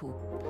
échos.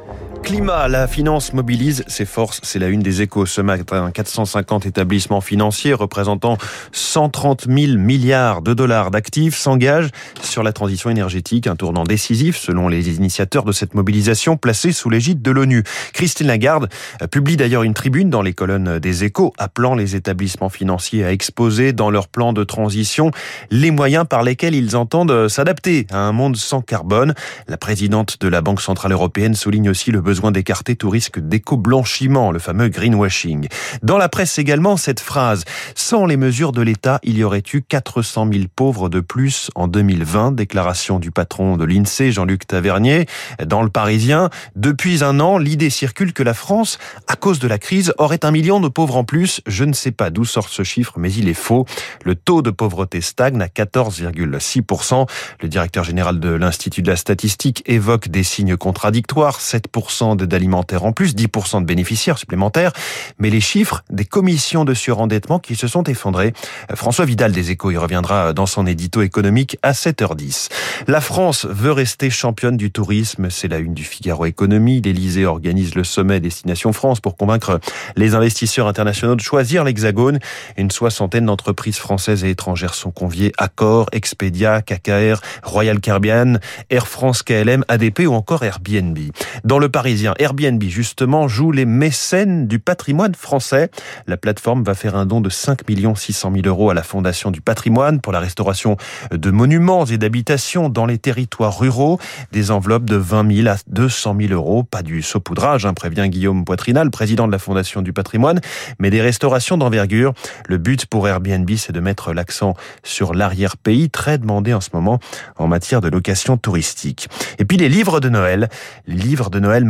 Climat, la finance mobilise ses forces. C'est la une des échos ce matin. 450 établissements financiers représentant 130 000 milliards de dollars d'actifs s'engagent sur la transition énergétique. Un tournant décisif selon les initiateurs de cette mobilisation placée sous l'égide de l'ONU. Christine Lagarde publie d'ailleurs une tribune dans les colonnes des échos appelant les établissements financiers à exposer dans leur plan de transition les moyens par lesquels ils entendent s'adapter à un monde sans carbone. La présidente de la Banque Centrale Européenne souligne aussi le besoin d'écarter tout risque d'éco-blanchiment, le fameux greenwashing. Dans la presse également, cette phrase « Sans les mesures de l'État, il y aurait eu 400 000 pauvres de plus en 2020 », déclaration du patron de l'INSEE, Jean-Luc Tavernier. Dans le Parisien, depuis un an, l'idée circule que la France, à cause de la crise, aurait un million de pauvres en plus. Je ne sais pas d'où sort ce chiffre, mais il est faux. Le taux de pauvreté stagne à 14,6%. Le directeur général de l'Institut de la statistique évoque des signes contradictoires. 7% d'alimentaire en plus, 10% de bénéficiaires supplémentaires, mais les chiffres des commissions de surendettement qui se sont effondrées. François Vidal des Échos y reviendra dans son édito économique à 7h10. La France veut rester championne du tourisme, c'est la une du Figaro Économie. L'Élysée organise le sommet Destination France pour convaincre les investisseurs internationaux de choisir l'Hexagone. Une soixantaine d'entreprises françaises et étrangères sont conviées. Accor, Expedia, KKR, Royal Caribbean, Air France, KLM, ADP ou encore Airbnb. Dans le Airbnb, justement, joue les mécènes du patrimoine français. La plateforme va faire un don de 5 600 000 euros à la Fondation du patrimoine pour la restauration de monuments et d'habitations dans les territoires ruraux. Des enveloppes de 20 000 à 200 000 euros. Pas du saupoudrage, hein, prévient Guillaume Poitrinal, président de la Fondation du patrimoine, mais des restaurations d'envergure. Le but pour Airbnb, c'est de mettre l'accent sur l'arrière-pays, très demandé en ce moment en matière de location touristique. Et puis les livres de Noël. Les livres de Noël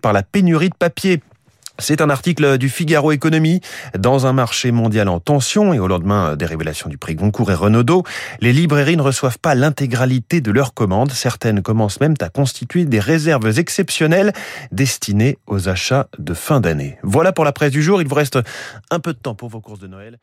par la pénurie de papier. C'est un article du Figaro Économie. Dans un marché mondial en tension et au lendemain des révélations du prix Goncourt et Renaudot, les librairies ne reçoivent pas l'intégralité de leurs commandes. Certaines commencent même à constituer des réserves exceptionnelles destinées aux achats de fin d'année. Voilà pour la presse du jour. Il vous reste un peu de temps pour vos courses de Noël.